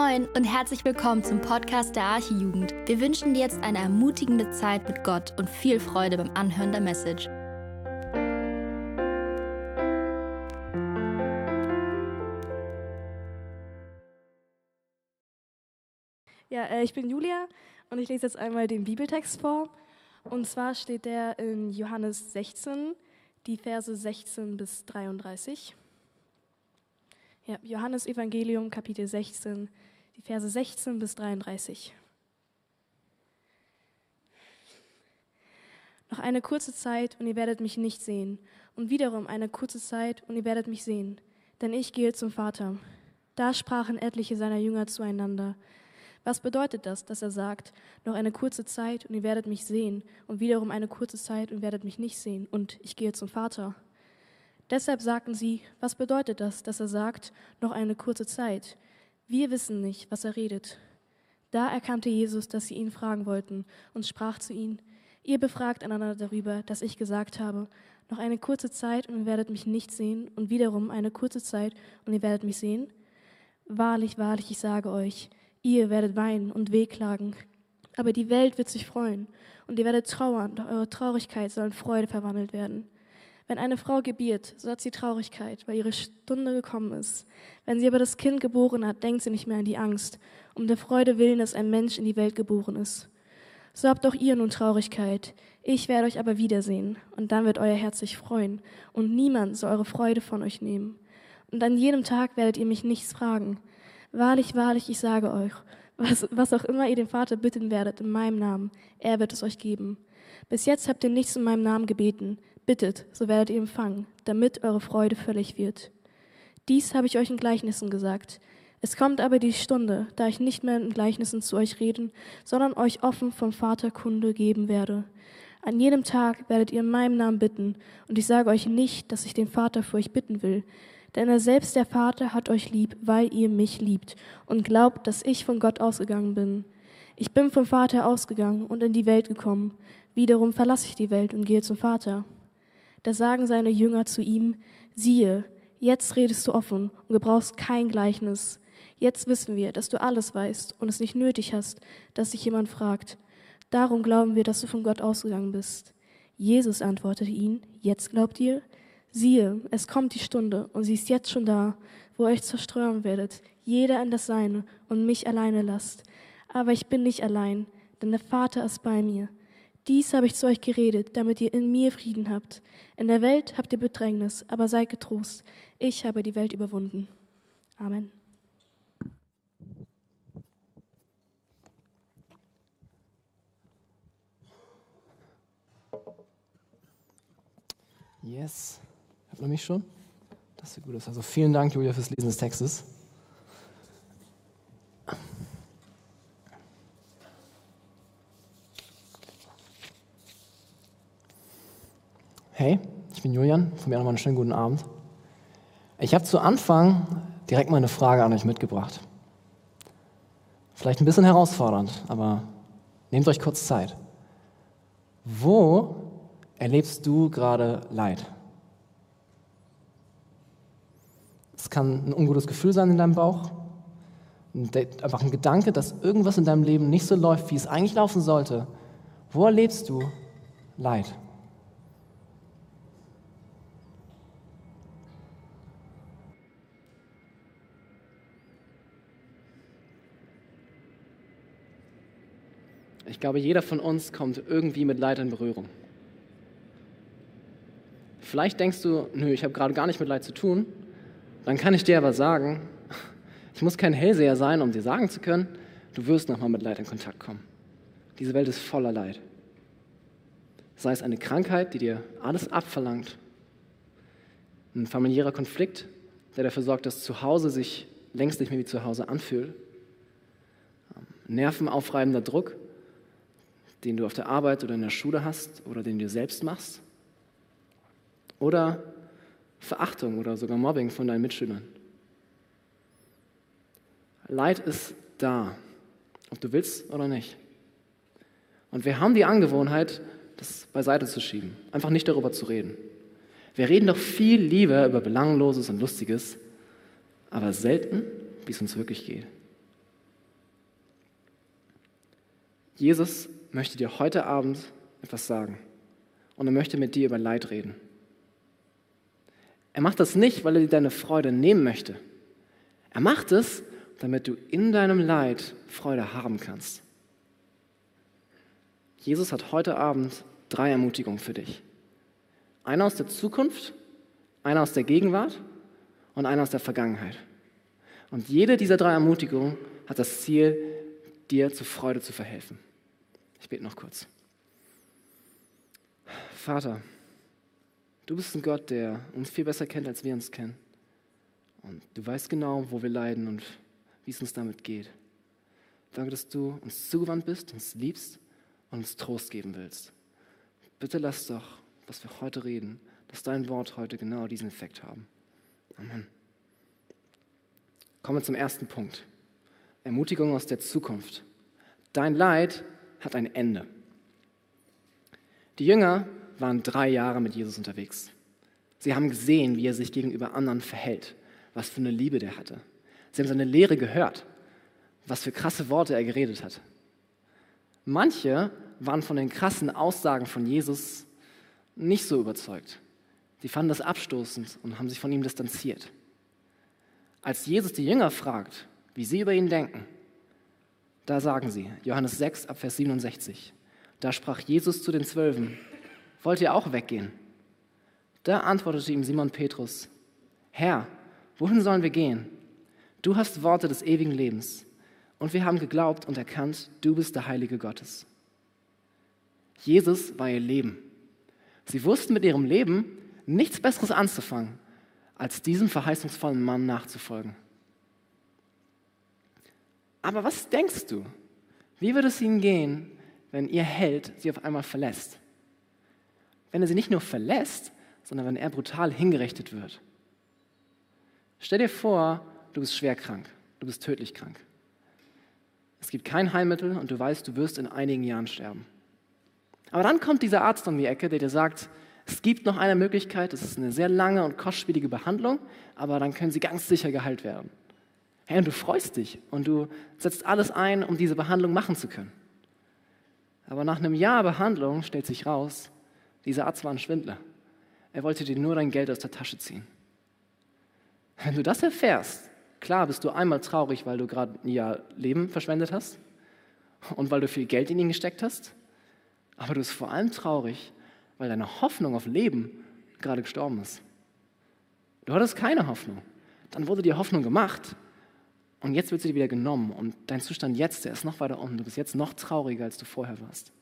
Moin und herzlich willkommen zum Podcast der Archijugend. Wir wünschen dir jetzt eine ermutigende Zeit mit Gott und viel Freude beim Anhören der Message. Ja, äh, ich bin Julia und ich lese jetzt einmal den Bibeltext vor. Und zwar steht der in Johannes 16, die Verse 16 bis 33. Ja, Johannes Evangelium, Kapitel 16, die Verse 16 bis 33. Noch eine kurze Zeit und ihr werdet mich nicht sehen. Und wiederum eine kurze Zeit und ihr werdet mich sehen. Denn ich gehe zum Vater. Da sprachen etliche seiner Jünger zueinander. Was bedeutet das, dass er sagt, noch eine kurze Zeit und ihr werdet mich sehen und wiederum eine kurze Zeit und werdet mich nicht sehen und ich gehe zum Vater? Deshalb sagten sie, was bedeutet das, dass er sagt, noch eine kurze Zeit? Wir wissen nicht, was er redet. Da erkannte Jesus, dass sie ihn fragen wollten und sprach zu ihnen, ihr befragt einander darüber, dass ich gesagt habe, noch eine kurze Zeit und ihr werdet mich nicht sehen und wiederum eine kurze Zeit und ihr werdet mich sehen? Wahrlich, wahrlich, ich sage euch, ihr werdet weinen und wehklagen, aber die Welt wird sich freuen und ihr werdet trauern, doch eure Traurigkeit soll in Freude verwandelt werden. Wenn eine Frau gebiert, so hat sie Traurigkeit, weil ihre Stunde gekommen ist. Wenn sie aber das Kind geboren hat, denkt sie nicht mehr an die Angst, um der Freude willen, dass ein Mensch in die Welt geboren ist. So habt auch ihr nun Traurigkeit. Ich werde euch aber wiedersehen, und dann wird euer Herz sich freuen, und niemand soll eure Freude von euch nehmen. Und an jedem Tag werdet ihr mich nichts fragen. Wahrlich, wahrlich, ich sage euch, was, was auch immer ihr den Vater bitten werdet in meinem Namen, er wird es euch geben. Bis jetzt habt ihr nichts in meinem Namen gebeten. Bittet, so werdet ihr empfangen, damit eure Freude völlig wird. Dies habe ich euch in Gleichnissen gesagt. Es kommt aber die Stunde, da ich nicht mehr in Gleichnissen zu euch reden, sondern euch offen vom Vater Kunde geben werde. An jedem Tag werdet ihr in meinem Namen bitten, und ich sage euch nicht, dass ich den Vater für euch bitten will, denn er selbst der Vater hat euch lieb, weil ihr mich liebt und glaubt, dass ich von Gott ausgegangen bin. Ich bin vom Vater ausgegangen und in die Welt gekommen. Wiederum verlasse ich die Welt und gehe zum Vater. Da sagen seine Jünger zu ihm, siehe, jetzt redest du offen und gebrauchst kein Gleichnis. Jetzt wissen wir, dass du alles weißt und es nicht nötig hast, dass sich jemand fragt. Darum glauben wir, dass du von Gott ausgegangen bist. Jesus antwortete ihnen, jetzt glaubt ihr? Siehe, es kommt die Stunde und sie ist jetzt schon da, wo ihr euch zerstreuen werdet, jeder an das Seine und mich alleine lasst. Aber ich bin nicht allein, denn der Vater ist bei mir. Dies habe ich zu euch geredet, damit ihr in mir Frieden habt. In der Welt habt ihr Bedrängnis, aber seid getrost. Ich habe die Welt überwunden. Amen. Yes. Hört man mich schon? Das sieht gut aus. Also vielen Dank, Julia, fürs Lesen des Textes. Hey, ich bin Julian, von mir nochmal einen schönen guten Abend. Ich habe zu Anfang direkt mal eine Frage an euch mitgebracht. Vielleicht ein bisschen herausfordernd, aber nehmt euch kurz Zeit. Wo erlebst du gerade Leid? Es kann ein ungutes Gefühl sein in deinem Bauch, einfach ein Gedanke, dass irgendwas in deinem Leben nicht so läuft, wie es eigentlich laufen sollte. Wo erlebst du Leid? Ich glaube, jeder von uns kommt irgendwie mit Leid in Berührung. Vielleicht denkst du, nö, ich habe gerade gar nicht mit Leid zu tun. Dann kann ich dir aber sagen, ich muss kein Hellseher sein, um dir sagen zu können, du wirst nochmal mit Leid in Kontakt kommen. Diese Welt ist voller Leid. Sei es eine Krankheit, die dir alles abverlangt, ein familiärer Konflikt, der dafür sorgt, dass zu Hause sich längst nicht mehr wie zu Hause anfühlt, nervenaufreibender Druck, den du auf der Arbeit oder in der Schule hast oder den du selbst machst. Oder Verachtung oder sogar Mobbing von deinen Mitschülern. Leid ist da, ob du willst oder nicht. Und wir haben die Angewohnheit, das beiseite zu schieben, einfach nicht darüber zu reden. Wir reden doch viel lieber über Belangloses und Lustiges, aber selten, wie es uns wirklich geht. Jesus möchte dir heute Abend etwas sagen und er möchte mit dir über Leid reden. Er macht das nicht, weil er dir deine Freude nehmen möchte. Er macht es, damit du in deinem Leid Freude haben kannst. Jesus hat heute Abend drei Ermutigungen für dich. Eine aus der Zukunft, eine aus der Gegenwart und eine aus der Vergangenheit. Und jede dieser drei Ermutigungen hat das Ziel, dir zur Freude zu verhelfen. Ich bete noch kurz. Vater, du bist ein Gott, der uns viel besser kennt, als wir uns kennen. Und du weißt genau, wo wir leiden und wie es uns damit geht. Danke, dass du uns zugewandt bist, uns liebst und uns Trost geben willst. Bitte lass doch, was wir heute reden, dass dein Wort heute genau diesen Effekt haben. Amen. Kommen wir zum ersten Punkt. Ermutigung aus der Zukunft. Dein Leid hat ein Ende. Die Jünger waren drei Jahre mit Jesus unterwegs. Sie haben gesehen, wie er sich gegenüber anderen verhält, was für eine Liebe der hatte. Sie haben seine Lehre gehört, was für krasse Worte er geredet hat. Manche waren von den krassen Aussagen von Jesus nicht so überzeugt. Sie fanden das abstoßend und haben sich von ihm distanziert. Als Jesus die Jünger fragt, wie sie über ihn denken, da sagen sie, Johannes 6 ab Vers 67, da sprach Jesus zu den Zwölfen, wollt ihr auch weggehen? Da antwortete ihm Simon Petrus, Herr, wohin sollen wir gehen? Du hast Worte des ewigen Lebens und wir haben geglaubt und erkannt, du bist der Heilige Gottes. Jesus war ihr Leben. Sie wussten mit ihrem Leben nichts Besseres anzufangen, als diesem verheißungsvollen Mann nachzufolgen. Aber was denkst du? Wie wird es ihnen gehen, wenn ihr Held sie auf einmal verlässt? Wenn er sie nicht nur verlässt, sondern wenn er brutal hingerichtet wird. Stell dir vor, du bist schwer krank, du bist tödlich krank. Es gibt kein Heilmittel und du weißt, du wirst in einigen Jahren sterben. Aber dann kommt dieser Arzt um die Ecke, der dir sagt, es gibt noch eine Möglichkeit, es ist eine sehr lange und kostspielige Behandlung, aber dann können sie ganz sicher geheilt werden. Hey, und du freust dich und du setzt alles ein, um diese Behandlung machen zu können. Aber nach einem Jahr Behandlung stellt sich raus, dieser Arzt war ein Schwindler. Er wollte dir nur dein Geld aus der Tasche ziehen. Wenn du das erfährst, klar bist du einmal traurig, weil du gerade ein Jahr Leben verschwendet hast und weil du viel Geld in ihn gesteckt hast, aber du bist vor allem traurig, weil deine Hoffnung auf Leben gerade gestorben ist. Du hattest keine Hoffnung. Dann wurde dir Hoffnung gemacht und jetzt wird sie dir wieder genommen und dein Zustand jetzt, der ist noch weiter unten. Du bist jetzt noch trauriger, als du vorher warst.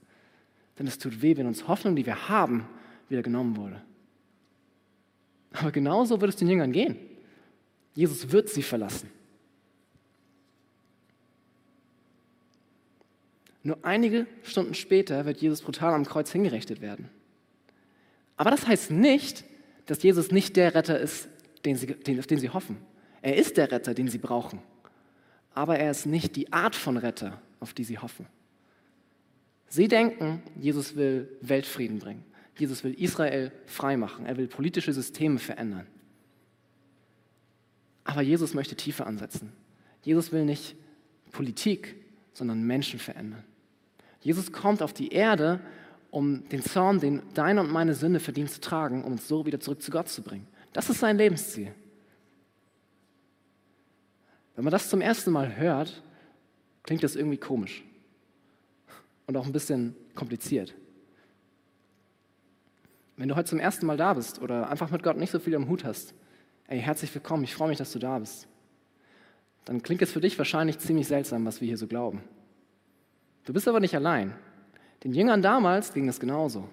Denn es tut weh, wenn uns Hoffnung, die wir haben, wieder genommen wurde. Aber genauso wird es den Jüngern gehen. Jesus wird sie verlassen. Nur einige Stunden später wird Jesus brutal am Kreuz hingerichtet werden. Aber das heißt nicht, dass Jesus nicht der Retter ist, den sie, den, auf den sie hoffen. Er ist der Retter, den sie brauchen. Aber er ist nicht die Art von Retter, auf die sie hoffen. Sie denken, Jesus will Weltfrieden bringen. Jesus will Israel freimachen. Er will politische Systeme verändern. Aber Jesus möchte tiefer ansetzen. Jesus will nicht Politik, sondern Menschen verändern. Jesus kommt auf die Erde, um den Zorn, den deine und meine Sünde verdient zu tragen, um uns so wieder zurück zu Gott zu bringen. Das ist sein Lebensziel. Wenn man das zum ersten Mal hört, klingt das irgendwie komisch und auch ein bisschen kompliziert. Wenn du heute zum ersten Mal da bist oder einfach mit Gott nicht so viel am Hut hast, ey, herzlich willkommen, ich freue mich, dass du da bist. Dann klingt es für dich wahrscheinlich ziemlich seltsam, was wir hier so glauben. Du bist aber nicht allein. Den Jüngern damals ging es genauso.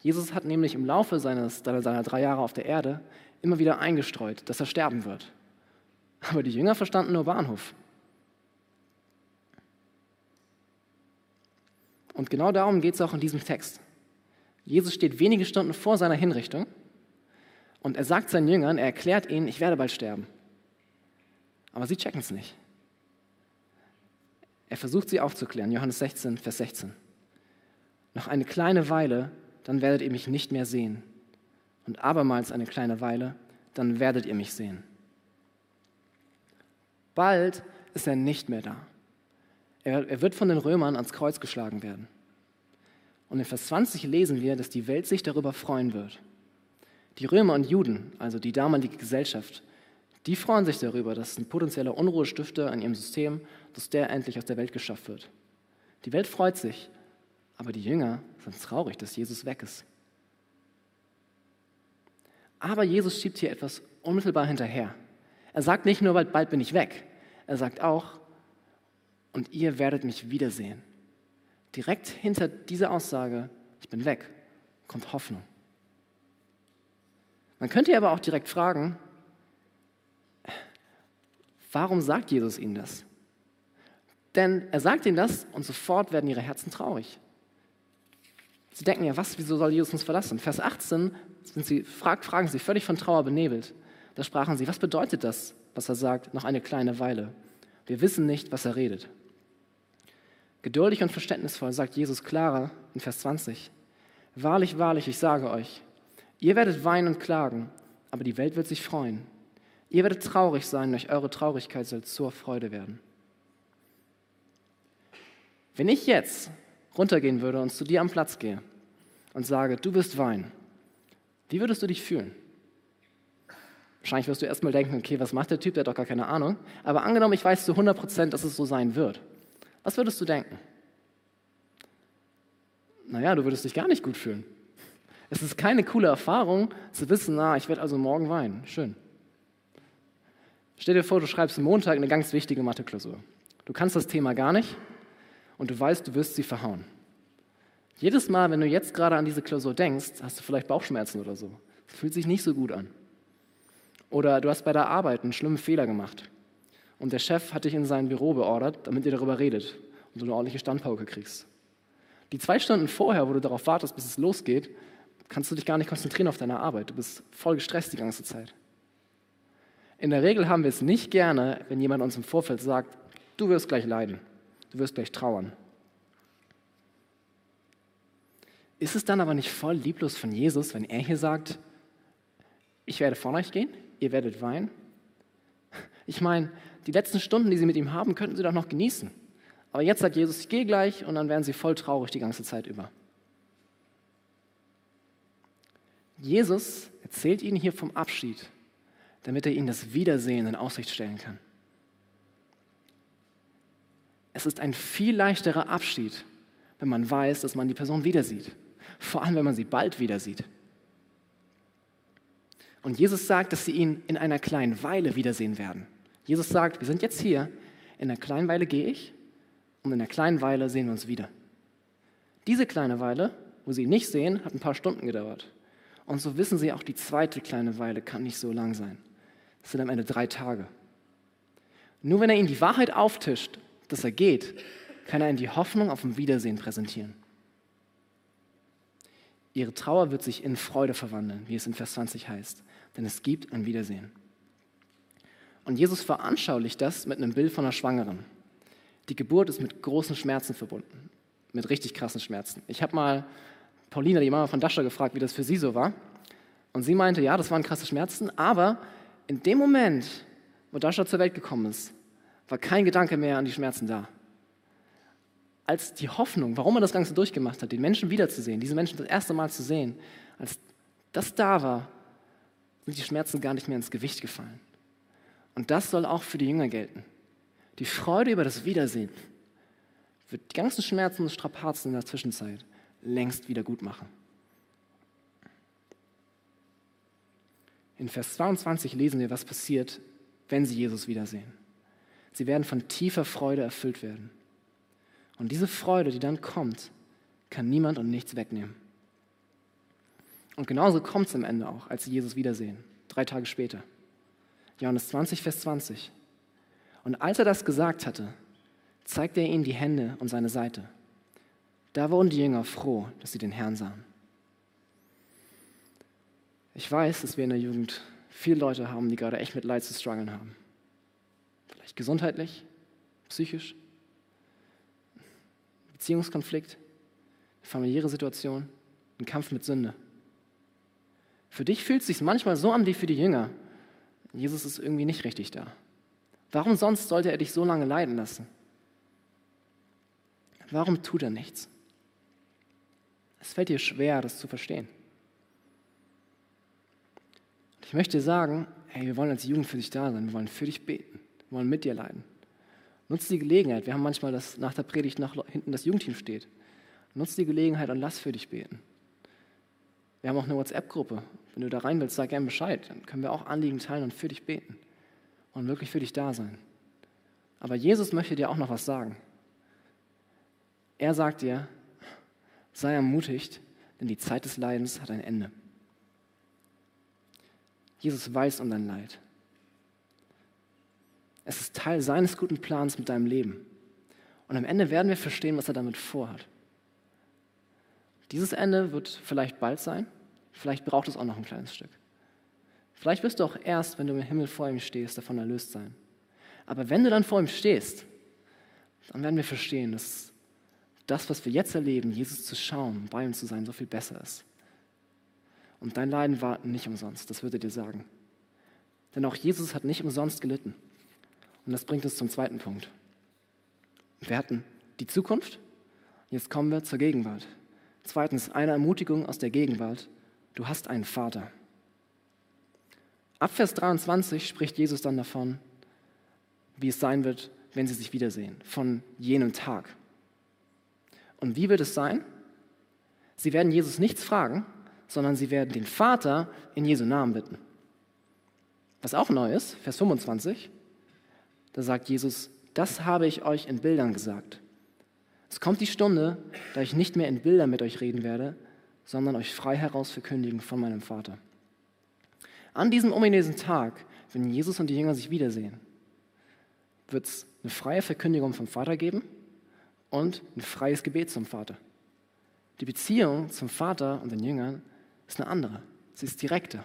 Jesus hat nämlich im Laufe seines, seiner drei Jahre auf der Erde immer wieder eingestreut, dass er sterben wird. Aber die Jünger verstanden nur Bahnhof. Und genau darum geht es auch in diesem Text. Jesus steht wenige Stunden vor seiner Hinrichtung und er sagt seinen Jüngern, er erklärt ihnen, ich werde bald sterben. Aber sie checken es nicht. Er versucht sie aufzuklären, Johannes 16, Vers 16. Noch eine kleine Weile, dann werdet ihr mich nicht mehr sehen. Und abermals eine kleine Weile, dann werdet ihr mich sehen. Bald ist er nicht mehr da. Er, wird von den Römern ans Kreuz geschlagen werden. Und in Vers 20 lesen wir, dass die Welt sich darüber freuen wird. Die Römer und Juden, also die damalige Gesellschaft, die freuen sich darüber, dass ein potenzieller Unruhestifter in ihrem System, dass der endlich aus der Welt geschafft wird. Die Welt freut sich, aber die Jünger sind traurig, dass Jesus weg ist. Aber Jesus schiebt hier etwas unmittelbar hinterher. Er sagt nicht nur, bald bin ich weg. Er sagt auch, und ihr werdet mich wiedersehen. Direkt hinter dieser Aussage, ich bin weg, kommt Hoffnung. Man könnte aber auch direkt fragen, warum sagt Jesus ihnen das? Denn er sagt ihnen das und sofort werden ihre Herzen traurig. Sie denken ja, was, wieso soll Jesus uns verlassen? Vers 18 sind sie, frag, fragen sie völlig von Trauer benebelt. Da sprachen sie, was bedeutet das, was er sagt, noch eine kleine Weile? Wir wissen nicht, was er redet. Geduldig und verständnisvoll sagt Jesus klarer in Vers 20, Wahrlich, wahrlich, ich sage euch, ihr werdet weinen und klagen, aber die Welt wird sich freuen. Ihr werdet traurig sein, durch eure Traurigkeit soll zur Freude werden. Wenn ich jetzt runtergehen würde und zu dir am Platz gehe und sage, du wirst weinen, wie würdest du dich fühlen? Wahrscheinlich wirst du erstmal denken, okay, was macht der Typ, der hat doch gar keine Ahnung. Aber angenommen, ich weiß zu 100 Prozent, dass es so sein wird. Was würdest du denken? Naja, du würdest dich gar nicht gut fühlen. Es ist keine coole Erfahrung, zu wissen, na, ich werde also morgen weinen. Schön. Stell dir vor, du schreibst Montag eine ganz wichtige Mathe-Klausur. Du kannst das Thema gar nicht und du weißt, du wirst sie verhauen. Jedes Mal, wenn du jetzt gerade an diese Klausur denkst, hast du vielleicht Bauchschmerzen oder so. Es fühlt sich nicht so gut an. Oder du hast bei der Arbeit einen schlimmen Fehler gemacht und der Chef hat dich in sein Büro beordert, damit ihr darüber redet und du eine ordentliche Standpauke kriegst. Die zwei Stunden vorher, wo du darauf wartest, bis es losgeht, kannst du dich gar nicht konzentrieren auf deine Arbeit. Du bist voll gestresst die ganze Zeit. In der Regel haben wir es nicht gerne, wenn jemand uns im Vorfeld sagt, du wirst gleich leiden, du wirst gleich trauern. Ist es dann aber nicht voll lieblos von Jesus, wenn er hier sagt, ich werde von euch gehen, ihr werdet weinen? Ich meine, die letzten Stunden, die sie mit ihm haben, könnten sie doch noch genießen. Aber jetzt sagt Jesus, ich gehe gleich und dann werden sie voll traurig die ganze Zeit über. Jesus erzählt ihnen hier vom Abschied, damit er ihnen das Wiedersehen in Aussicht stellen kann. Es ist ein viel leichterer Abschied, wenn man weiß, dass man die Person wieder sieht vor allem wenn man sie bald wieder sieht. Und Jesus sagt, dass sie ihn in einer kleinen Weile wiedersehen werden. Jesus sagt, wir sind jetzt hier, in einer kleinen Weile gehe ich und in einer kleinen Weile sehen wir uns wieder. Diese kleine Weile, wo sie ihn nicht sehen, hat ein paar Stunden gedauert. Und so wissen sie auch, die zweite kleine Weile kann nicht so lang sein. Das sind am Ende drei Tage. Nur wenn er ihnen die Wahrheit auftischt, dass er geht, kann er ihnen die Hoffnung auf ein Wiedersehen präsentieren. Ihre Trauer wird sich in Freude verwandeln, wie es in Vers 20 heißt, denn es gibt ein Wiedersehen. Und Jesus veranschaulicht das mit einem Bild von einer Schwangeren. Die Geburt ist mit großen Schmerzen verbunden, mit richtig krassen Schmerzen. Ich habe mal Paulina, die Mama von Dasha, gefragt, wie das für sie so war. Und sie meinte, ja, das waren krasse Schmerzen, aber in dem Moment, wo Dasha zur Welt gekommen ist, war kein Gedanke mehr an die Schmerzen da als die Hoffnung, warum er das Ganze durchgemacht hat, den Menschen wiederzusehen, diese Menschen das erste Mal zu sehen, als das da war, sind die Schmerzen gar nicht mehr ins Gewicht gefallen. Und das soll auch für die Jünger gelten. Die Freude über das Wiedersehen wird die ganzen Schmerzen und Strapazen in der Zwischenzeit längst wieder gut machen. In Vers 22 lesen wir, was passiert, wenn sie Jesus wiedersehen. Sie werden von tiefer Freude erfüllt werden. Und diese Freude, die dann kommt, kann niemand und nichts wegnehmen. Und genauso kommt es am Ende auch, als sie Jesus wiedersehen, drei Tage später. Johannes 20, Vers 20. Und als er das gesagt hatte, zeigte er ihnen die Hände und seine Seite. Da wurden die Jünger froh, dass sie den Herrn sahen. Ich weiß, dass wir in der Jugend viele Leute haben, die gerade echt mit Leid zu strugglen haben. Vielleicht gesundheitlich, psychisch, Beziehungskonflikt, familiäre Situation, ein Kampf mit Sünde. Für dich fühlt es sich manchmal so an wie für die Jünger. Jesus ist irgendwie nicht richtig da. Warum sonst sollte er dich so lange leiden lassen? Warum tut er nichts? Es fällt dir schwer, das zu verstehen. Ich möchte sagen, hey, wir wollen als Jugend für dich da sein, wir wollen für dich beten, wir wollen mit dir leiden. Nutz die Gelegenheit. Wir haben manchmal, dass nach der Predigt nach hinten das Jugendteam steht. Nutz die Gelegenheit und lass für dich beten. Wir haben auch eine WhatsApp-Gruppe. Wenn du da rein willst, sag gerne Bescheid. Dann können wir auch Anliegen teilen und für dich beten. Und wirklich für dich da sein. Aber Jesus möchte dir auch noch was sagen. Er sagt dir, sei ermutigt, denn die Zeit des Leidens hat ein Ende. Jesus weiß um dein Leid. Es ist Teil seines guten Plans mit deinem Leben. Und am Ende werden wir verstehen, was er damit vorhat. Dieses Ende wird vielleicht bald sein, vielleicht braucht es auch noch ein kleines Stück. Vielleicht wirst du auch erst, wenn du im Himmel vor ihm stehst, davon erlöst sein. Aber wenn du dann vor ihm stehst, dann werden wir verstehen, dass das, was wir jetzt erleben, Jesus zu schauen, bei ihm zu sein, so viel besser ist. Und dein Leiden war nicht umsonst, das würde dir sagen. Denn auch Jesus hat nicht umsonst gelitten. Und das bringt uns zum zweiten Punkt. Wir hatten die Zukunft, jetzt kommen wir zur Gegenwart. Zweitens, eine Ermutigung aus der Gegenwart. Du hast einen Vater. Ab Vers 23 spricht Jesus dann davon, wie es sein wird, wenn sie sich wiedersehen, von jenem Tag. Und wie wird es sein? Sie werden Jesus nichts fragen, sondern sie werden den Vater in Jesu Namen bitten. Was auch neu ist, Vers 25, da sagt Jesus, das habe ich euch in Bildern gesagt. Es kommt die Stunde, da ich nicht mehr in Bildern mit euch reden werde, sondern euch frei heraus verkündigen von meinem Vater. An diesem ominösen Tag, wenn Jesus und die Jünger sich wiedersehen, wird es eine freie Verkündigung vom Vater geben und ein freies Gebet zum Vater. Die Beziehung zum Vater und den Jüngern ist eine andere. Sie ist direkter.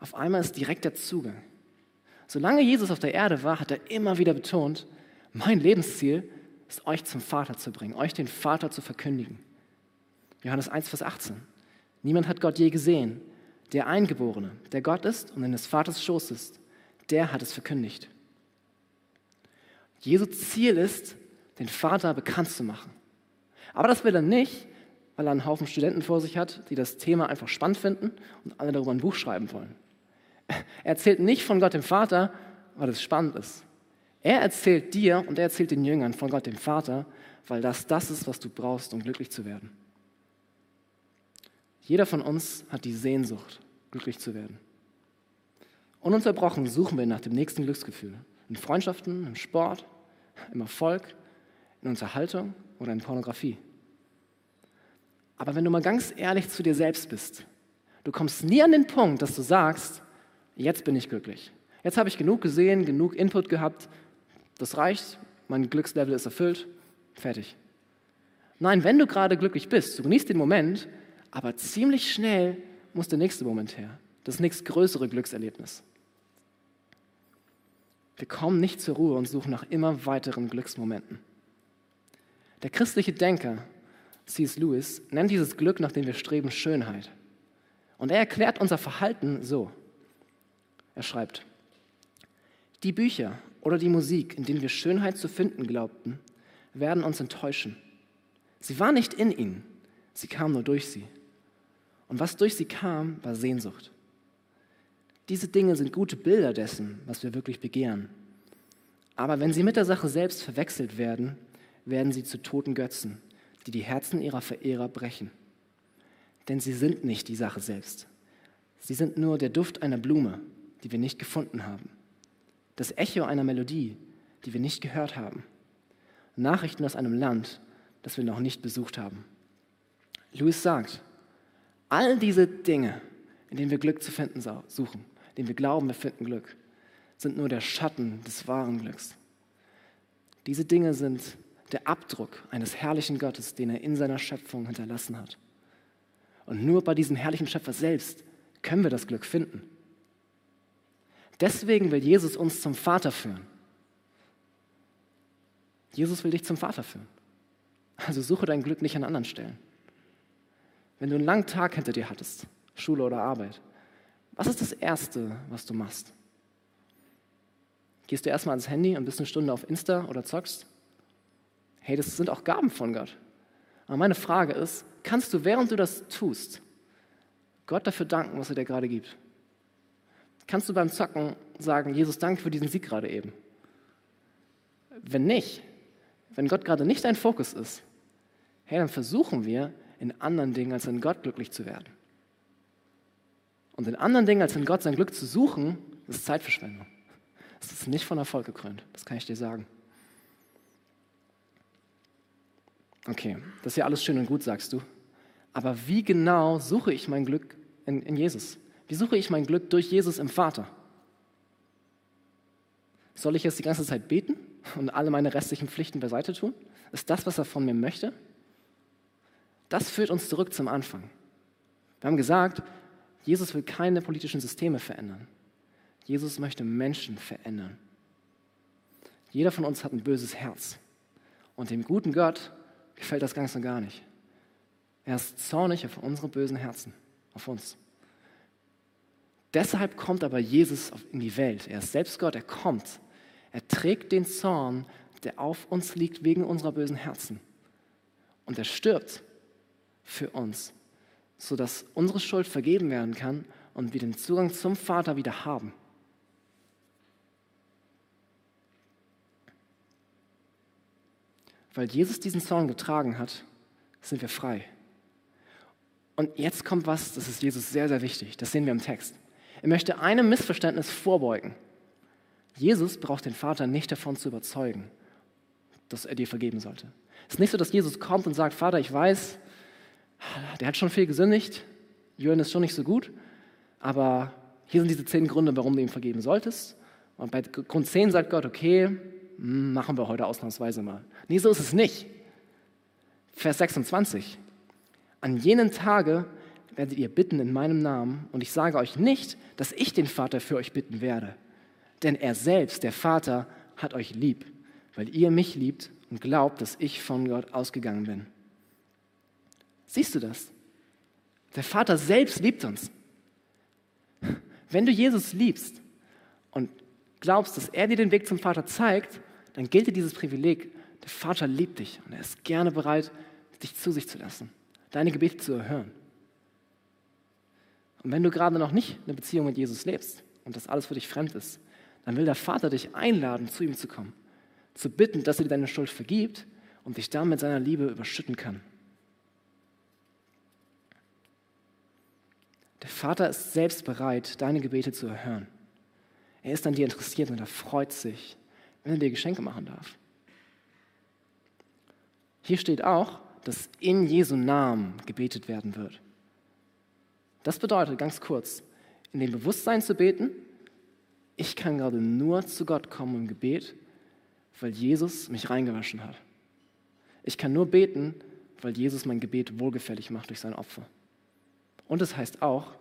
Auf einmal ist direkter Zugang. Solange Jesus auf der Erde war, hat er immer wieder betont, mein Lebensziel ist, euch zum Vater zu bringen, euch den Vater zu verkündigen. Johannes 1, Vers 18. Niemand hat Gott je gesehen. Der Eingeborene, der Gott ist und in des Vaters Schoß ist, der hat es verkündigt. Jesu Ziel ist, den Vater bekannt zu machen. Aber das will er nicht, weil er einen Haufen Studenten vor sich hat, die das Thema einfach spannend finden und alle darüber ein Buch schreiben wollen. Er erzählt nicht von Gott dem Vater, weil es spannend ist. Er erzählt dir und er erzählt den Jüngern von Gott dem Vater, weil das das ist, was du brauchst, um glücklich zu werden. Jeder von uns hat die Sehnsucht, glücklich zu werden. Ununterbrochen suchen wir nach dem nächsten Glücksgefühl. In Freundschaften, im Sport, im Erfolg, in Unterhaltung oder in Pornografie. Aber wenn du mal ganz ehrlich zu dir selbst bist, du kommst nie an den Punkt, dass du sagst, jetzt bin ich glücklich. Jetzt habe ich genug gesehen, genug Input gehabt, das reicht, mein Glückslevel ist erfüllt, fertig. Nein, wenn du gerade glücklich bist, du genießt den Moment, aber ziemlich schnell muss der nächste Moment her, das nächstgrößere Glückserlebnis. Wir kommen nicht zur Ruhe und suchen nach immer weiteren Glücksmomenten. Der christliche Denker C.S. Lewis nennt dieses Glück, nach dem wir streben, Schönheit. Und er erklärt unser Verhalten so. Er schreibt, die Bücher oder die Musik, in denen wir Schönheit zu finden glaubten, werden uns enttäuschen. Sie war nicht in ihnen, sie kam nur durch sie. Und was durch sie kam, war Sehnsucht. Diese Dinge sind gute Bilder dessen, was wir wirklich begehren. Aber wenn sie mit der Sache selbst verwechselt werden, werden sie zu toten Götzen, die die Herzen ihrer Verehrer brechen. Denn sie sind nicht die Sache selbst. Sie sind nur der Duft einer Blume, die wir nicht gefunden haben. Das Echo einer Melodie, die wir nicht gehört haben. Nachrichten aus einem Land, das wir noch nicht besucht haben. Louis sagt, all diese Dinge, in denen wir Glück zu finden suchen, in denen wir glauben, wir finden Glück, sind nur der Schatten des wahren Glücks. Diese Dinge sind der Abdruck eines herrlichen Gottes, den er in seiner Schöpfung hinterlassen hat. Und nur bei diesem herrlichen Schöpfer selbst können wir das Glück finden. Deswegen will Jesus uns zum Vater führen. Jesus will dich zum Vater führen. Also suche dein Glück nicht an anderen Stellen. Wenn du einen langen Tag hinter dir hattest, Schule oder Arbeit, was ist das Erste, was du machst? Gehst du erstmal ans Handy und bist eine Stunde auf Insta oder zockst? Hey, das sind auch Gaben von Gott. Aber meine Frage ist, kannst du, während du das tust, Gott dafür danken, was er dir gerade gibt? Kannst du beim Zocken sagen, Jesus, danke für diesen Sieg gerade eben? Wenn nicht, wenn Gott gerade nicht dein Fokus ist, hey, dann versuchen wir in anderen Dingen als in Gott glücklich zu werden. Und in anderen Dingen als in Gott sein Glück zu suchen, ist Zeitverschwendung. Es ist nicht von Erfolg gekrönt, das kann ich dir sagen. Okay, das ist ja alles schön und gut, sagst du. Aber wie genau suche ich mein Glück in, in Jesus? Wie suche ich mein Glück durch Jesus im Vater? Soll ich jetzt die ganze Zeit beten und alle meine restlichen Pflichten beiseite tun? Ist das, was er von mir möchte? Das führt uns zurück zum Anfang. Wir haben gesagt, Jesus will keine politischen Systeme verändern. Jesus möchte Menschen verändern. Jeder von uns hat ein böses Herz. Und dem guten Gott gefällt das Ganze gar nicht. Er ist zornig auf unsere bösen Herzen, auf uns. Deshalb kommt aber Jesus in die Welt. Er ist selbst Gott, er kommt. Er trägt den Zorn, der auf uns liegt wegen unserer bösen Herzen. Und er stirbt für uns, sodass unsere Schuld vergeben werden kann und wir den Zugang zum Vater wieder haben. Weil Jesus diesen Zorn getragen hat, sind wir frei. Und jetzt kommt was, das ist Jesus sehr, sehr wichtig. Das sehen wir im Text. Er möchte einem Missverständnis vorbeugen. Jesus braucht den Vater nicht davon zu überzeugen, dass er dir vergeben sollte. Es ist nicht so, dass Jesus kommt und sagt, Vater, ich weiß, der hat schon viel gesündigt, Jürgen ist schon nicht so gut, aber hier sind diese zehn Gründe, warum du ihm vergeben solltest. Und bei Grund 10 sagt Gott, okay, hm, machen wir heute ausnahmsweise mal. Nee, so ist es nicht. Vers 26. An jenen Tage werdet ihr bitten in meinem Namen und ich sage euch nicht, dass ich den Vater für euch bitten werde. Denn er selbst, der Vater, hat euch lieb, weil ihr mich liebt und glaubt, dass ich von Gott ausgegangen bin. Siehst du das? Der Vater selbst liebt uns. Wenn du Jesus liebst und glaubst, dass er dir den Weg zum Vater zeigt, dann gilt dir dieses Privileg, der Vater liebt dich und er ist gerne bereit, dich zu sich zu lassen, deine Gebete zu erhören. Und wenn du gerade noch nicht eine Beziehung mit Jesus lebst und das alles für dich fremd ist, dann will der Vater dich einladen, zu ihm zu kommen, zu bitten, dass er dir deine Schuld vergibt und dich dann mit seiner Liebe überschütten kann. Der Vater ist selbst bereit, deine Gebete zu erhören. Er ist an dir interessiert und er freut sich, wenn er dir Geschenke machen darf. Hier steht auch, dass in Jesu Namen gebetet werden wird. Das bedeutet ganz kurz, in dem Bewusstsein zu beten, ich kann gerade nur zu Gott kommen im Gebet, weil Jesus mich reingewaschen hat. Ich kann nur beten, weil Jesus mein Gebet wohlgefällig macht durch sein Opfer. Und es das heißt auch,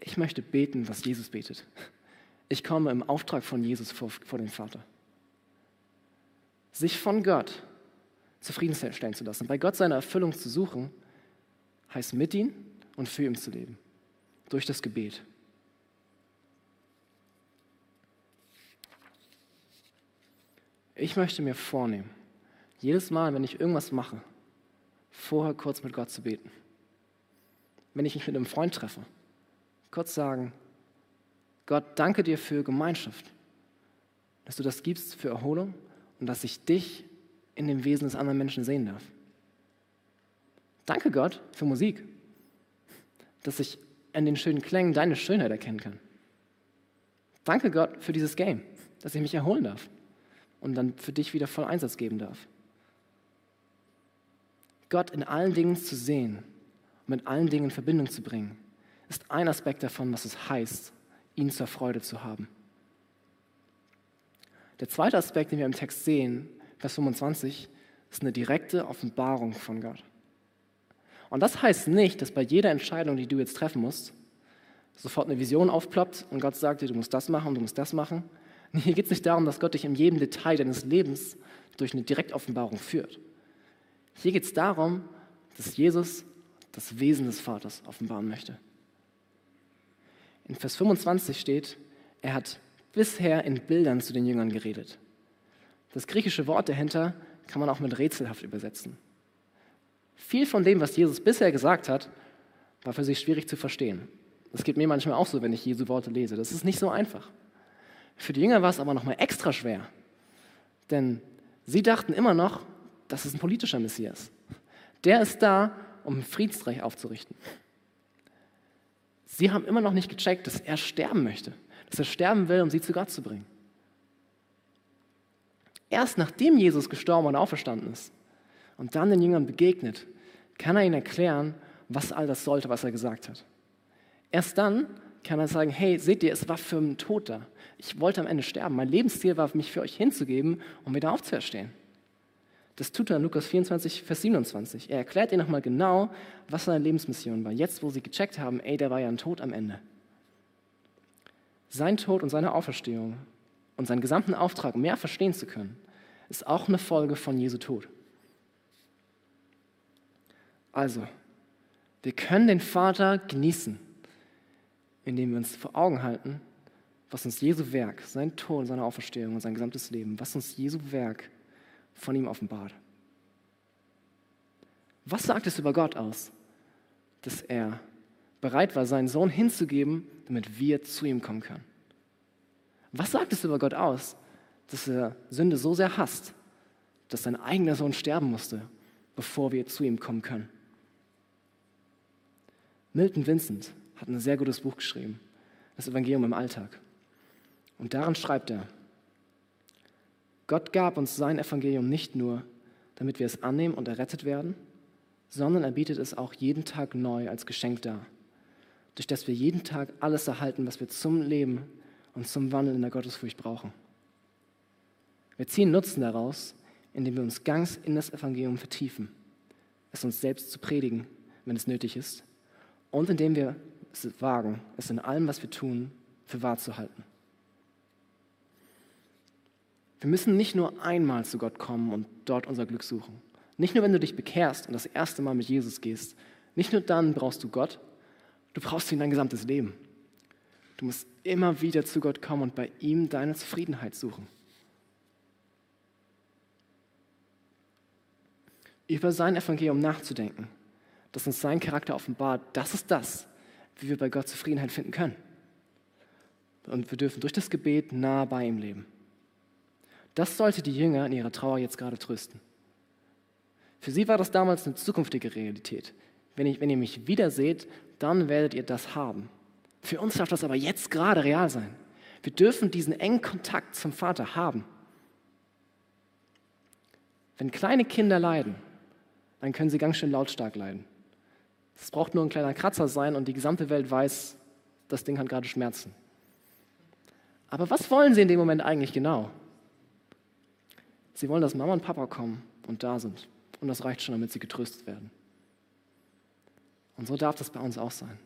ich möchte beten, was Jesus betet. Ich komme im Auftrag von Jesus vor, vor den Vater. Sich von Gott zufriedenstellen zu lassen, bei Gott seine Erfüllung zu suchen, heißt mit ihm und für ihn zu leben. Durch das Gebet. Ich möchte mir vornehmen, jedes Mal, wenn ich irgendwas mache, vorher kurz mit Gott zu beten. Wenn ich mich mit einem Freund treffe, kurz sagen, Gott, danke dir für Gemeinschaft, dass du das gibst für Erholung und dass ich dich in dem Wesen des anderen Menschen sehen darf. Danke Gott für Musik, dass ich an den schönen Klängen deine Schönheit erkennen kann. Danke Gott für dieses Game, dass ich mich erholen darf und dann für dich wieder voll Einsatz geben darf. Gott in allen Dingen zu sehen und mit allen Dingen in Verbindung zu bringen, ist ein Aspekt davon, was es heißt, ihn zur Freude zu haben. Der zweite Aspekt, den wir im Text sehen, Vers 25, ist eine direkte Offenbarung von Gott. Und das heißt nicht, dass bei jeder Entscheidung, die du jetzt treffen musst, sofort eine Vision aufploppt und Gott sagt dir, du musst das machen, du musst das machen, hier geht es nicht darum, dass Gott dich in jedem Detail deines Lebens durch eine Direktoffenbarung führt. Hier geht es darum, dass Jesus das Wesen des Vaters offenbaren möchte. In Vers 25 steht, er hat bisher in Bildern zu den Jüngern geredet. Das griechische Wort dahinter kann man auch mit rätselhaft übersetzen. Viel von dem, was Jesus bisher gesagt hat, war für sie schwierig zu verstehen. Das geht mir manchmal auch so, wenn ich Jesu Worte lese. Das ist nicht so einfach. Für die Jünger war es aber nochmal extra schwer. Denn sie dachten immer noch, das ist ein politischer Messias. Der ist da, um ein Friedensreich aufzurichten. Sie haben immer noch nicht gecheckt, dass er sterben möchte, dass er sterben will, um sie zu Gott zu bringen. Erst nachdem Jesus gestorben und auferstanden ist und dann den Jüngern begegnet, kann er ihnen erklären, was all das sollte, was er gesagt hat. Erst dann kann er sagen, hey, seht ihr, es war für einen Tod da. Ich wollte am Ende sterben. Mein Lebensziel war, mich für euch hinzugeben, um wieder aufzuerstehen. Das tut er in Lukas 24, Vers 27. Er erklärt ihnen nochmal genau, was seine Lebensmission war. Jetzt, wo sie gecheckt haben, ey, der war ja ein Tod am Ende. Sein Tod und seine Auferstehung und seinen gesamten Auftrag mehr verstehen zu können, ist auch eine Folge von Jesu Tod. Also, wir können den Vater genießen, indem wir uns vor Augen halten, was uns Jesu Werk, sein Tod, seine Auferstehung und sein gesamtes Leben, was uns Jesu Werk von ihm offenbart. Was sagt es über Gott aus, dass er bereit war, seinen Sohn hinzugeben, damit wir zu ihm kommen können? Was sagt es über Gott aus, dass er Sünde so sehr hasst, dass sein eigener Sohn sterben musste, bevor wir zu ihm kommen können? Milton Vincent hat ein sehr gutes Buch geschrieben, das Evangelium im Alltag. Und darin schreibt er, Gott gab uns sein Evangelium nicht nur, damit wir es annehmen und errettet werden, sondern er bietet es auch jeden Tag neu als Geschenk dar, durch das wir jeden Tag alles erhalten, was wir zum Leben und zum Wandeln in der Gottesfurcht brauchen. Wir ziehen Nutzen daraus, indem wir uns ganz in das Evangelium vertiefen, es uns selbst zu predigen, wenn es nötig ist, und indem wir es wagen, es in allem, was wir tun, für wahr zu halten. Wir müssen nicht nur einmal zu Gott kommen und dort unser Glück suchen. Nicht nur, wenn du dich bekehrst und das erste Mal mit Jesus gehst. Nicht nur dann brauchst du Gott, du brauchst ihn dein gesamtes Leben. Du musst immer wieder zu Gott kommen und bei ihm deine Zufriedenheit suchen. Über sein Evangelium nachzudenken, das uns seinen Charakter offenbart, das ist das, wie wir bei Gott Zufriedenheit finden können. Und wir dürfen durch das Gebet nah bei ihm leben. Das sollte die Jünger in ihrer Trauer jetzt gerade trösten. Für sie war das damals eine zukünftige Realität. Wenn, ich, wenn ihr mich wieder seht, dann werdet ihr das haben. Für uns darf das aber jetzt gerade real sein. Wir dürfen diesen engen Kontakt zum Vater haben. Wenn kleine Kinder leiden, dann können sie ganz schön lautstark leiden. Es braucht nur ein kleiner Kratzer sein und die gesamte Welt weiß, das Ding hat gerade Schmerzen. Aber was wollen sie in dem Moment eigentlich genau? Sie wollen, dass Mama und Papa kommen und da sind. Und das reicht schon, damit sie getröstet werden. Und so darf das bei uns auch sein.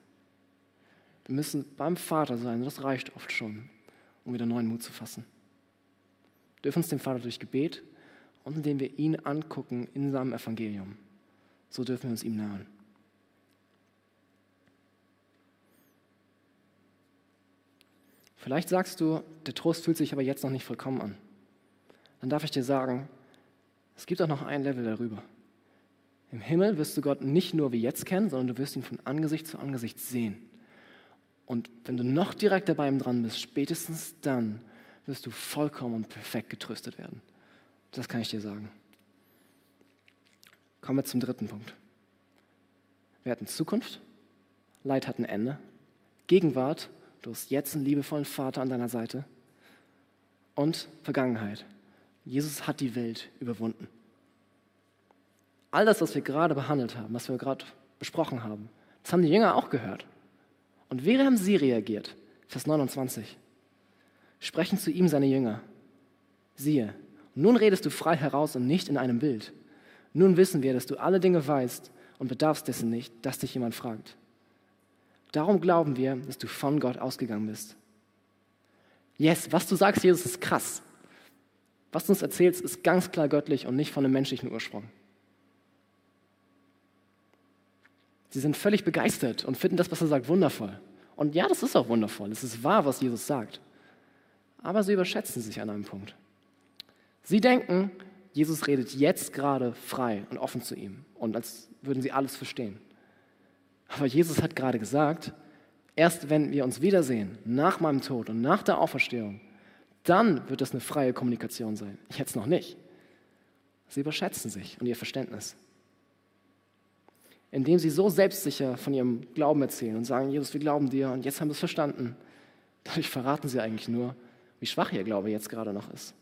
Wir müssen beim Vater sein, das reicht oft schon, um wieder neuen Mut zu fassen. Wir dürfen uns dem Vater durch Gebet und indem wir ihn angucken in seinem Evangelium. So dürfen wir uns ihm nahen. Vielleicht sagst du, der Trost fühlt sich aber jetzt noch nicht vollkommen an dann darf ich dir sagen, es gibt auch noch ein Level darüber. Im Himmel wirst du Gott nicht nur wie jetzt kennen, sondern du wirst ihn von Angesicht zu Angesicht sehen. Und wenn du noch direkt dabei dran bist, spätestens dann wirst du vollkommen und perfekt getröstet werden. Das kann ich dir sagen. Kommen wir zum dritten Punkt. Wir hatten Zukunft, Leid hat ein Ende, Gegenwart, du hast jetzt einen liebevollen Vater an deiner Seite und Vergangenheit. Jesus hat die Welt überwunden. All das, was wir gerade behandelt haben, was wir gerade besprochen haben, das haben die Jünger auch gehört. Und wie haben sie reagiert? Vers 29. Sprechen zu ihm seine Jünger. Siehe, nun redest du frei heraus und nicht in einem Bild. Nun wissen wir, dass du alle Dinge weißt und bedarfst dessen nicht, dass dich jemand fragt. Darum glauben wir, dass du von Gott ausgegangen bist. Yes, was du sagst, Jesus, ist krass. Was du uns erzählst, ist ganz klar göttlich und nicht von einem menschlichen Ursprung. Sie sind völlig begeistert und finden das, was er sagt, wundervoll. Und ja, das ist auch wundervoll. Es ist wahr, was Jesus sagt. Aber sie überschätzen sich an einem Punkt. Sie denken, Jesus redet jetzt gerade frei und offen zu ihm und als würden sie alles verstehen. Aber Jesus hat gerade gesagt, erst wenn wir uns wiedersehen, nach meinem Tod und nach der Auferstehung, dann wird es eine freie Kommunikation sein. Jetzt noch nicht. Sie überschätzen sich und ihr Verständnis. Indem sie so selbstsicher von ihrem Glauben erzählen und sagen, Jesus, wir glauben dir und jetzt haben wir es verstanden. Dadurch verraten sie eigentlich nur, wie schwach ihr Glaube jetzt gerade noch ist.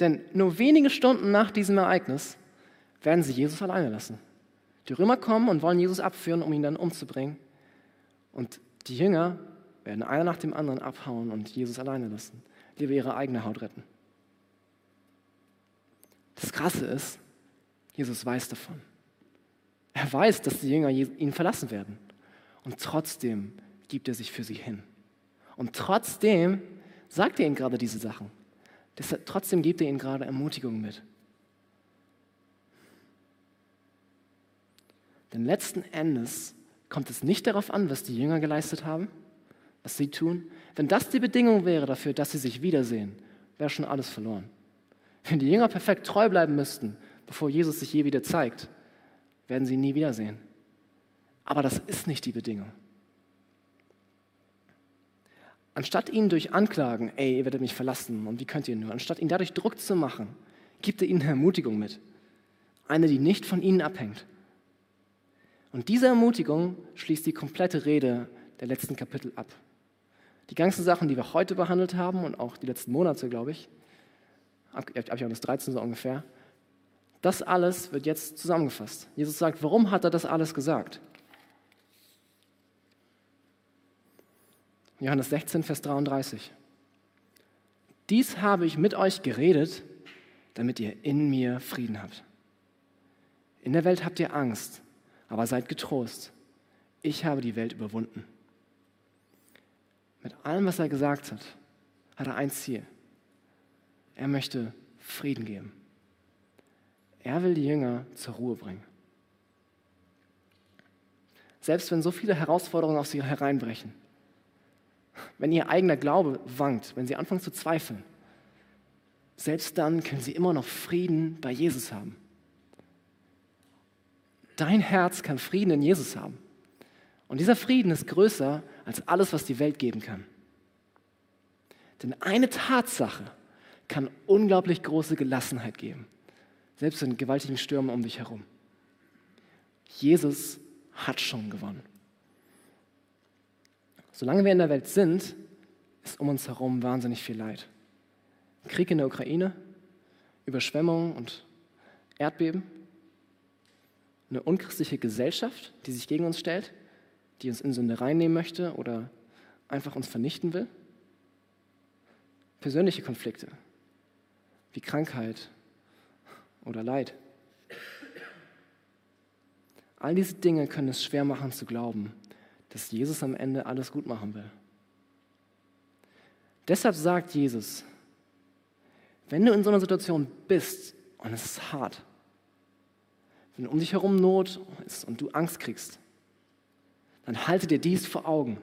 Denn nur wenige Stunden nach diesem Ereignis werden sie Jesus alleine lassen. Die Römer kommen und wollen Jesus abführen, um ihn dann umzubringen. Und die Jünger werden einer nach dem anderen abhauen und Jesus alleine lassen, lieber ihre eigene Haut retten. Das Krasse ist, Jesus weiß davon. Er weiß, dass die Jünger ihn verlassen werden. Und trotzdem gibt er sich für sie hin. Und trotzdem sagt er ihnen gerade diese Sachen. Trotzdem gibt er ihnen gerade Ermutigung mit. Denn letzten Endes kommt es nicht darauf an, was die Jünger geleistet haben, was sie tun. Wenn das die Bedingung wäre dafür, dass sie sich wiedersehen, wäre schon alles verloren. Wenn die Jünger perfekt treu bleiben müssten, bevor Jesus sich je wieder zeigt, werden sie ihn nie wiedersehen. Aber das ist nicht die Bedingung. Anstatt ihnen durch Anklagen, ey, ihr werdet mich verlassen und wie könnt ihr nur, anstatt ihnen dadurch Druck zu machen, gibt er ihnen Ermutigung mit. Eine, die nicht von ihnen abhängt. Und diese Ermutigung schließt die komplette Rede der letzten Kapitel ab. Die ganzen Sachen, die wir heute behandelt haben und auch die letzten Monate, glaube ich, ab, ab Johannes 13 so ungefähr, das alles wird jetzt zusammengefasst. Jesus sagt, warum hat er das alles gesagt? Johannes 16, Vers 33. Dies habe ich mit euch geredet, damit ihr in mir Frieden habt. In der Welt habt ihr Angst, aber seid getrost. Ich habe die Welt überwunden. Mit allem, was er gesagt hat, hat er ein Ziel. Er möchte Frieden geben. Er will die Jünger zur Ruhe bringen. Selbst wenn so viele Herausforderungen auf sie hereinbrechen, wenn ihr eigener Glaube wankt, wenn sie anfangen zu zweifeln, selbst dann können sie immer noch Frieden bei Jesus haben. Dein Herz kann Frieden in Jesus haben. Und dieser Frieden ist größer als alles, was die Welt geben kann. Denn eine Tatsache kann unglaublich große Gelassenheit geben, selbst in gewaltigen Stürmen um dich herum. Jesus hat schon gewonnen. Solange wir in der Welt sind, ist um uns herum wahnsinnig viel Leid. Krieg in der Ukraine, Überschwemmungen und Erdbeben, eine unchristliche Gesellschaft, die sich gegen uns stellt, die uns in Sünde reinnehmen möchte oder einfach uns vernichten will. Persönliche Konflikte wie Krankheit oder Leid. All diese Dinge können es schwer machen zu glauben, dass Jesus am Ende alles gut machen will. Deshalb sagt Jesus, wenn du in so einer Situation bist und es ist hart, wenn um dich herum Not ist und du Angst kriegst, dann halte dir dies vor Augen.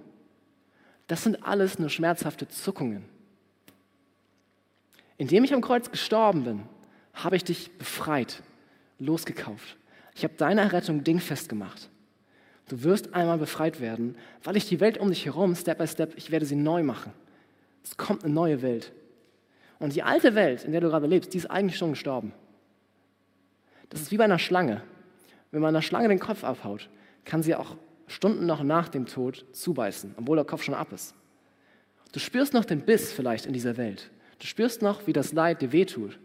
Das sind alles nur schmerzhafte Zuckungen. Indem ich am Kreuz gestorben bin, habe ich dich befreit, losgekauft. Ich habe deine Errettung dingfest gemacht. Du wirst einmal befreit werden, weil ich die Welt um dich herum, Step by Step, ich werde sie neu machen. Es kommt eine neue Welt. Und die alte Welt, in der du gerade lebst, die ist eigentlich schon gestorben. Das ist wie bei einer Schlange. Wenn man einer Schlange den Kopf abhaut, kann sie auch Stunden noch nach dem Tod zubeißen, obwohl der Kopf schon ab ist. Du spürst noch den Biss vielleicht in dieser Welt. Du spürst noch, wie das Leid dir wehtut.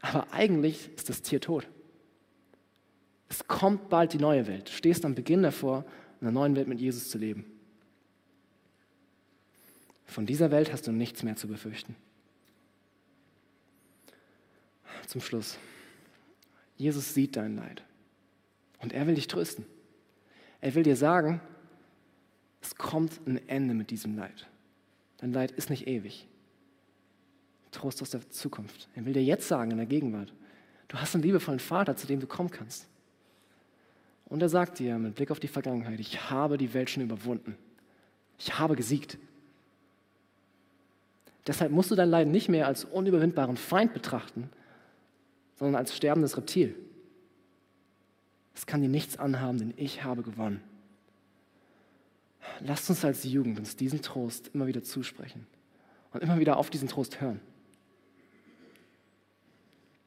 Aber eigentlich ist das Tier tot. Es kommt bald die neue Welt. Du stehst am Beginn davor, in einer neuen Welt mit Jesus zu leben. Von dieser Welt hast du nichts mehr zu befürchten. Zum Schluss. Jesus sieht dein Leid und er will dich trösten. Er will dir sagen, es kommt ein Ende mit diesem Leid. Dein Leid ist nicht ewig. Trost aus der Zukunft. Er will dir jetzt sagen, in der Gegenwart, du hast einen liebevollen Vater, zu dem du kommen kannst. Und er sagt dir mit Blick auf die Vergangenheit, ich habe die Welt schon überwunden. Ich habe gesiegt. Deshalb musst du dein Leiden nicht mehr als unüberwindbaren Feind betrachten, sondern als sterbendes Reptil. Es kann dir nichts anhaben, denn ich habe gewonnen. Lasst uns als Jugend uns diesen Trost immer wieder zusprechen und immer wieder auf diesen Trost hören.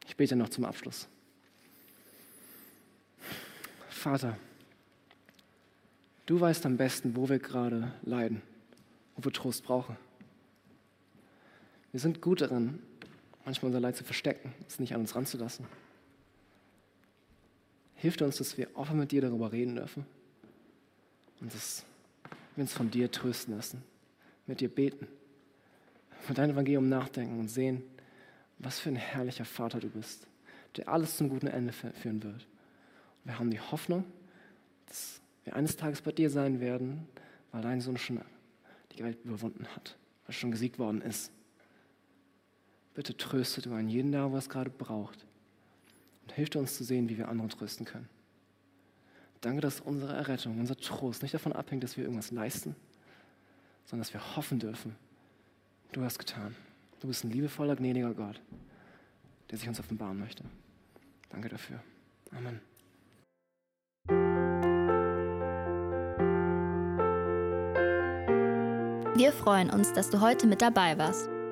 Ich bete noch zum Abschluss. Vater, du weißt am besten, wo wir gerade leiden, wo wir Trost brauchen. Wir sind gut darin, manchmal unser Leid zu verstecken, es nicht an uns ranzulassen. Hilft uns, dass wir offen mit dir darüber reden dürfen und dass wir uns von dir trösten lassen, mit dir beten, mit deinem Evangelium nachdenken und sehen, was für ein herrlicher Vater du bist, der alles zum guten Ende führen wird. Und wir haben die Hoffnung, dass wir eines Tages bei dir sein werden, weil dein Sohn schon die Welt überwunden hat, weil er schon gesiegt worden ist. Bitte tröste du einen jeden da, wo es gerade braucht. Und hilf uns zu sehen, wie wir andere trösten können. Danke, dass unsere Errettung, unser Trost nicht davon abhängt, dass wir irgendwas leisten, sondern dass wir hoffen dürfen. Du hast getan. Du bist ein liebevoller, gnädiger Gott, der sich uns offenbaren möchte. Danke dafür. Amen. Wir freuen uns, dass du heute mit dabei warst.